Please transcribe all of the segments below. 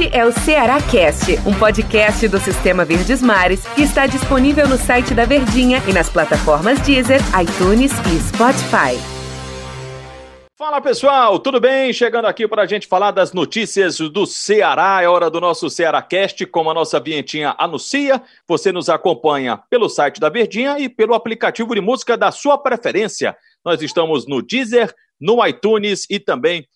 Este é o Ceará Cast, um podcast do Sistema Verdes Mares que está disponível no site da Verdinha e nas plataformas Deezer, iTunes e Spotify. Fala pessoal, tudo bem? Chegando aqui para a gente falar das notícias do Ceará. É hora do nosso Ceará Cast, como a nossa vinhetinha anuncia. Você nos acompanha pelo site da Verdinha e pelo aplicativo de música da sua preferência. Nós estamos no Deezer, no iTunes e também no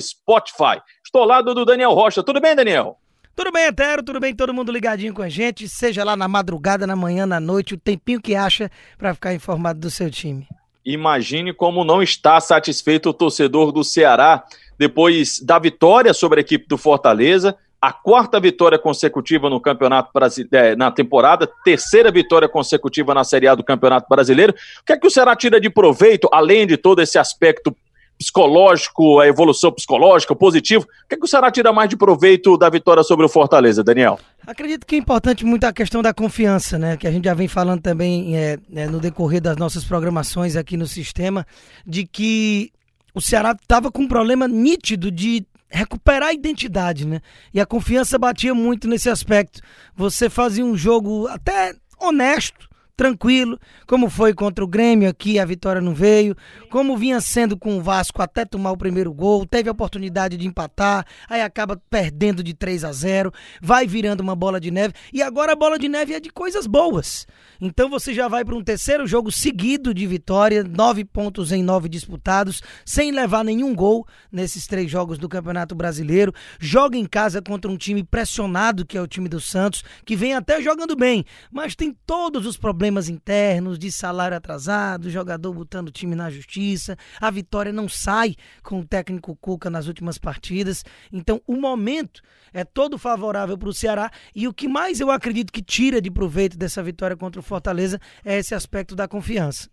Spotify. Estou ao lado do Daniel Rocha. Tudo bem, Daniel? Tudo bem, Etero? Tudo bem? Todo mundo ligadinho com a gente, seja lá na madrugada, na manhã, na noite, o tempinho que acha para ficar informado do seu time. Imagine como não está satisfeito o torcedor do Ceará depois da vitória sobre a equipe do Fortaleza, a quarta vitória consecutiva no Campeonato Brasileiro, é, na temporada, terceira vitória consecutiva na Série A do Campeonato Brasileiro. O que é que o Ceará tira de proveito, além de todo esse aspecto psicológico, a evolução psicológica, positivo. O que, é que o Ceará tira mais de proveito da vitória sobre o Fortaleza, Daniel? Acredito que é importante muito a questão da confiança, né? Que a gente já vem falando também é, é, no decorrer das nossas programações aqui no sistema, de que o Ceará estava com um problema nítido de recuperar a identidade, né? E a confiança batia muito nesse aspecto. Você fazia um jogo até honesto, tranquilo, como foi contra o Grêmio aqui, a vitória não veio, como vinha sendo com o Vasco até tomar o primeiro gol, teve a oportunidade de empatar, aí acaba perdendo de 3 a 0, vai virando uma bola de neve, e agora a bola de neve é de coisas boas. Então você já vai para um terceiro jogo seguido de vitória, nove pontos em nove disputados, sem levar nenhum gol nesses três jogos do Campeonato Brasileiro. Joga em casa contra um time pressionado, que é o time do Santos, que vem até jogando bem, mas tem todos os problemas internos de salário atrasado, jogador botando o time na justiça. A vitória não sai com o técnico Cuca nas últimas partidas. Então o momento é todo favorável para o Ceará e o que mais eu acredito que tira de proveito dessa vitória contra o Fortaleza é esse aspecto da confiança.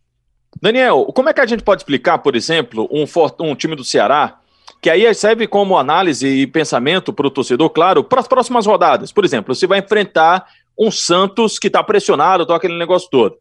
Daniel, como é que a gente pode explicar, por exemplo, um, um time do Ceará que aí serve como análise e pensamento para o torcedor, claro, para as próximas rodadas. Por exemplo, você vai enfrentar um Santos que está pressionado, todo aquele negócio todo.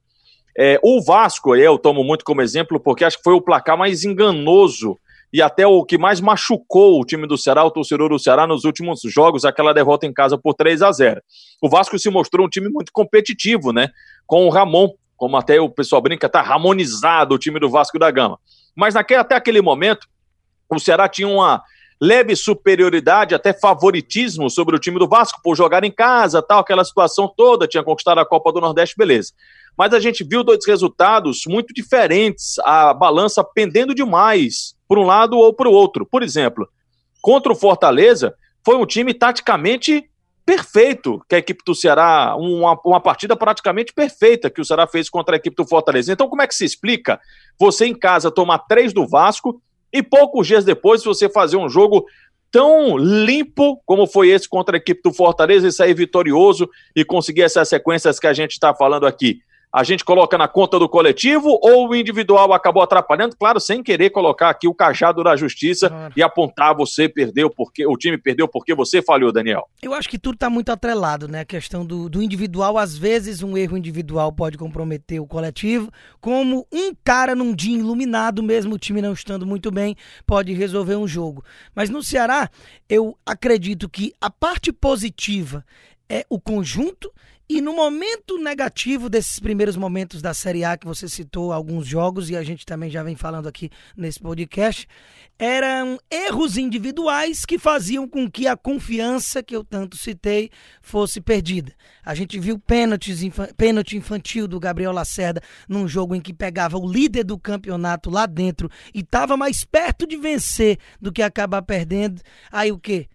É, o Vasco, eu tomo muito como exemplo, porque acho que foi o placar mais enganoso e até o que mais machucou o time do Ceará, o torcedor do Ceará, nos últimos jogos, aquela derrota em casa por 3 a 0 O Vasco se mostrou um time muito competitivo, né? Com o Ramon, como até o pessoal brinca, tá ramonizado o time do Vasco da Gama. Mas naquele, até aquele momento, o Ceará tinha uma leve superioridade, até favoritismo sobre o time do Vasco, por jogar em casa, tal, aquela situação toda, tinha conquistado a Copa do Nordeste, beleza. Mas a gente viu dois resultados muito diferentes, a balança pendendo demais por um lado ou para o outro. Por exemplo, contra o Fortaleza, foi um time taticamente perfeito que a equipe do Ceará, uma, uma partida praticamente perfeita que o Ceará fez contra a equipe do Fortaleza. Então, como é que se explica você em casa tomar três do Vasco e poucos dias depois você fazer um jogo tão limpo como foi esse contra a equipe do Fortaleza e sair vitorioso e conseguir essas sequências que a gente está falando aqui? A gente coloca na conta do coletivo ou o individual acabou atrapalhando? Claro, sem querer colocar aqui o cajado da justiça claro. e apontar você perdeu porque o time perdeu porque você falhou, Daniel. Eu acho que tudo está muito atrelado, né? A questão do, do individual, às vezes um erro individual pode comprometer o coletivo, como um cara num dia iluminado, mesmo o time não estando muito bem, pode resolver um jogo. Mas no Ceará, eu acredito que a parte positiva é o conjunto e no momento negativo desses primeiros momentos da Série A, que você citou alguns jogos, e a gente também já vem falando aqui nesse podcast, eram erros individuais que faziam com que a confiança que eu tanto citei fosse perdida. A gente viu pênaltis, pênalti infantil do Gabriel Lacerda num jogo em que pegava o líder do campeonato lá dentro e estava mais perto de vencer do que acabar perdendo. Aí o quê?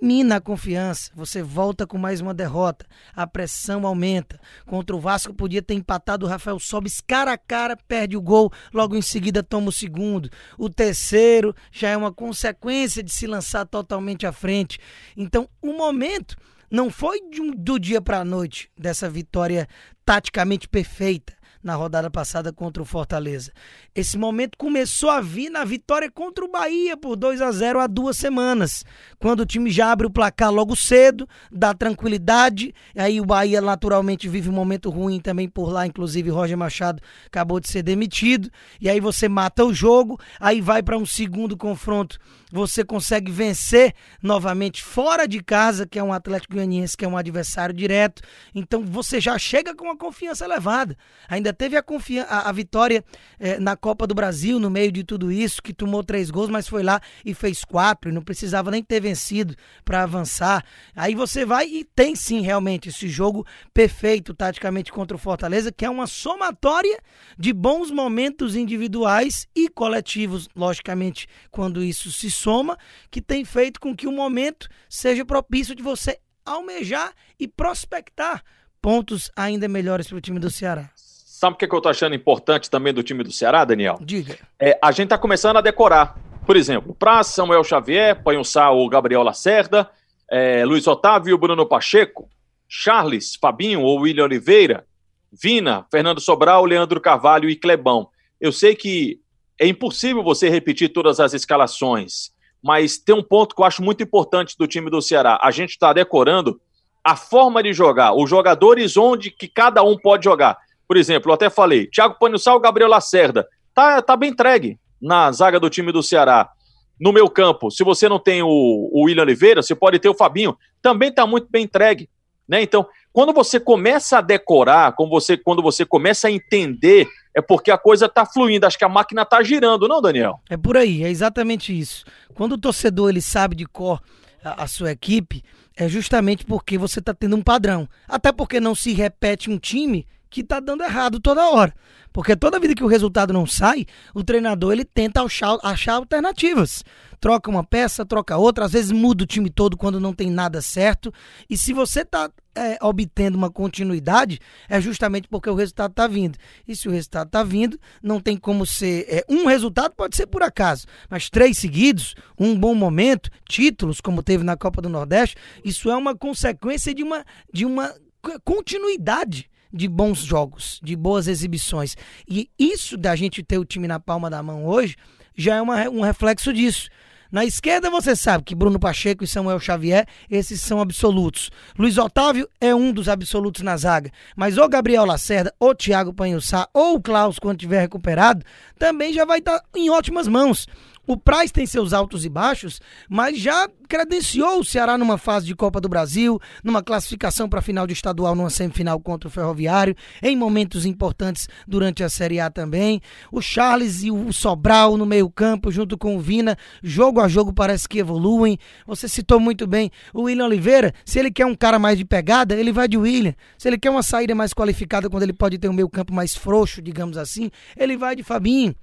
Mina a confiança, você volta com mais uma derrota, a pressão aumenta. Contra o Vasco podia ter empatado o Rafael Sobis cara a cara, perde o gol, logo em seguida toma o segundo. O terceiro já é uma consequência de se lançar totalmente à frente. Então, o momento não foi um, do dia para a noite dessa vitória taticamente perfeita na rodada passada contra o Fortaleza. Esse momento começou a vir na vitória contra o Bahia por 2 a 0 há duas semanas, quando o time já abre o placar logo cedo, dá tranquilidade, aí o Bahia naturalmente vive um momento ruim também por lá, inclusive Roger Machado acabou de ser demitido, e aí você mata o jogo, aí vai para um segundo confronto. Você consegue vencer novamente fora de casa, que é um Atlético Goianiense, que é um adversário direto. Então você já chega com uma confiança elevada. Ainda teve a, a, a vitória eh, na Copa do Brasil, no meio de tudo isso, que tomou três gols, mas foi lá e fez quatro, e não precisava nem ter vencido para avançar. Aí você vai e tem sim realmente esse jogo perfeito taticamente contra o Fortaleza, que é uma somatória de bons momentos individuais e coletivos, logicamente, quando isso se soma, que tem feito com que o momento seja propício de você almejar e prospectar pontos ainda melhores para o time do Ceará. Sabe o que, eu tô achando importante também do time do Ceará, Daniel? Diga. É, a gente tá começando a decorar. Por exemplo, para Samuel Xavier, Panhussá ou Gabriel Lacerda, é, Luiz Otávio, Bruno Pacheco, Charles, Fabinho ou William Oliveira, Vina, Fernando Sobral, Leandro Carvalho e Clebão. Eu sei que é impossível você repetir todas as escalações, mas tem um ponto que eu acho muito importante do time do Ceará. A gente está decorando a forma de jogar, os jogadores onde que cada um pode jogar. Por exemplo, eu até falei, Thiago Panussal, Gabriel Lacerda, tá, tá bem entregue na zaga do time do Ceará. No meu campo, se você não tem o, o William Oliveira, você pode ter o Fabinho, também está muito bem entregue. Né? Então, quando você começa a decorar, quando você, quando você começa a entender, é porque a coisa está fluindo, acho que a máquina está girando, não, Daniel? É por aí, é exatamente isso. Quando o torcedor ele sabe de cor a, a sua equipe, é justamente porque você está tendo um padrão. Até porque não se repete um time que está dando errado toda hora. Porque toda vida que o resultado não sai, o treinador ele tenta achar, achar alternativas. Troca uma peça, troca outra, às vezes muda o time todo quando não tem nada certo. E se você está é, obtendo uma continuidade, é justamente porque o resultado está vindo. E se o resultado está vindo, não tem como ser. É, um resultado pode ser por acaso, mas três seguidos, um bom momento, títulos, como teve na Copa do Nordeste, isso é uma consequência de uma, de uma continuidade de bons jogos, de boas exibições. E isso da gente ter o time na palma da mão hoje já é uma, um reflexo disso. Na esquerda você sabe que Bruno Pacheco e Samuel Xavier, esses são absolutos. Luiz Otávio é um dos absolutos na zaga. Mas ou Gabriel Lacerda, ou Thiago Panhussá, ou o Klaus, quando tiver recuperado, também já vai estar tá em ótimas mãos. O Praz tem seus altos e baixos, mas já credenciou o Ceará numa fase de Copa do Brasil, numa classificação para a final de estadual, numa semifinal contra o Ferroviário, em momentos importantes durante a Série A também. O Charles e o Sobral no meio-campo, junto com o Vina, jogo a jogo parece que evoluem. Você citou muito bem o William Oliveira. Se ele quer um cara mais de pegada, ele vai de William. Se ele quer uma saída mais qualificada, quando ele pode ter um meio-campo mais frouxo, digamos assim, ele vai de Fabinho.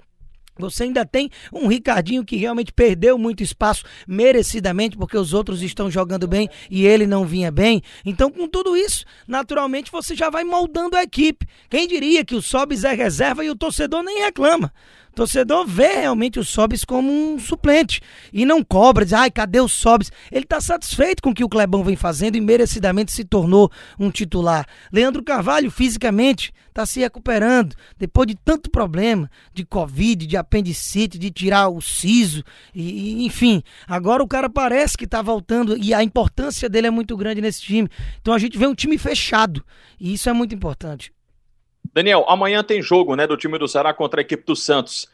Você ainda tem um Ricardinho que realmente perdeu muito espaço merecidamente porque os outros estão jogando bem e ele não vinha bem. Então, com tudo isso, naturalmente você já vai moldando a equipe. Quem diria que o Sobis é reserva e o torcedor nem reclama torcedor vê realmente o Sobis como um suplente e não cobra, diz, ai, cadê o Sobis? Ele está satisfeito com o que o Clebão vem fazendo e merecidamente se tornou um titular. Leandro Carvalho, fisicamente, está se recuperando depois de tanto problema de Covid, de apendicite, de tirar o siso, e, e enfim. Agora o cara parece que está voltando e a importância dele é muito grande nesse time. Então a gente vê um time fechado e isso é muito importante. Daniel, amanhã tem jogo né, do time do Ceará contra a equipe do Santos.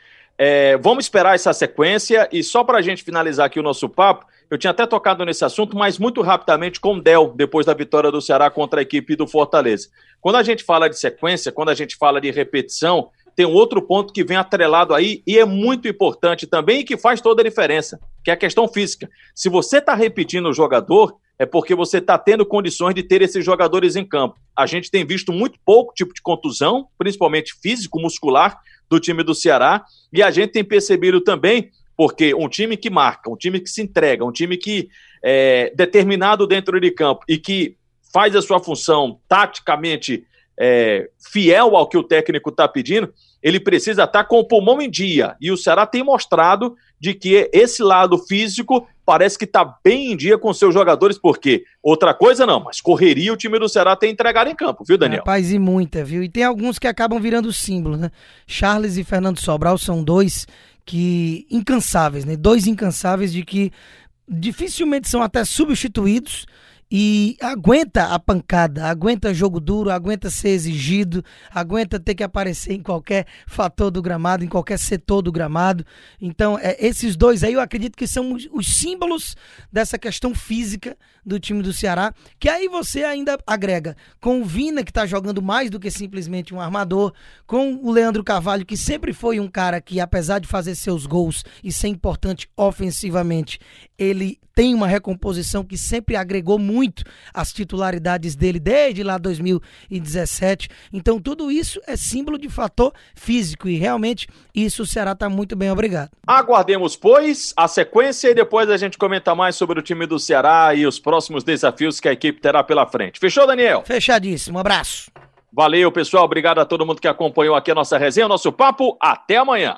É, vamos esperar essa sequência e só para a gente finalizar aqui o nosso papo, eu tinha até tocado nesse assunto, mas muito rapidamente com o Del, depois da vitória do Ceará contra a equipe do Fortaleza. Quando a gente fala de sequência, quando a gente fala de repetição, tem um outro ponto que vem atrelado aí e é muito importante também e que faz toda a diferença, que é a questão física. Se você está repetindo o jogador, é porque você está tendo condições de ter esses jogadores em campo. A gente tem visto muito pouco tipo de contusão, principalmente físico, muscular, do time do Ceará, e a gente tem percebido também, porque um time que marca, um time que se entrega, um time que é determinado dentro de campo e que faz a sua função taticamente é, fiel ao que o técnico está pedindo, ele precisa estar tá com o pulmão em dia. E o Ceará tem mostrado de que esse lado físico parece que está bem em dia com seus jogadores, porque outra coisa não, mas correria o time do Ceará tem entregado em campo, viu, Daniel? Rapaz, e muita, viu? E tem alguns que acabam virando símbolo, né? Charles e Fernando Sobral são dois que incansáveis, né? Dois incansáveis de que dificilmente são até substituídos e aguenta a pancada, aguenta jogo duro, aguenta ser exigido, aguenta ter que aparecer em qualquer fator do gramado, em qualquer setor do gramado. Então, é, esses dois aí eu acredito que são os, os símbolos dessa questão física do time do Ceará, que aí você ainda agrega com o Vina, que está jogando mais do que simplesmente um armador, com o Leandro Carvalho, que sempre foi um cara que, apesar de fazer seus gols e ser importante ofensivamente, ele tem uma recomposição que sempre agregou muito as titularidades dele desde lá 2017. Então, tudo isso é símbolo de fator físico e realmente isso o Ceará está muito bem, obrigado. Aguardemos, pois, a sequência e depois a gente comenta mais sobre o time do Ceará e os próximos desafios que a equipe terá pela frente. Fechou, Daniel? Fechadíssimo. Um abraço. Valeu, pessoal. Obrigado a todo mundo que acompanhou aqui a nossa resenha, o nosso papo. Até amanhã.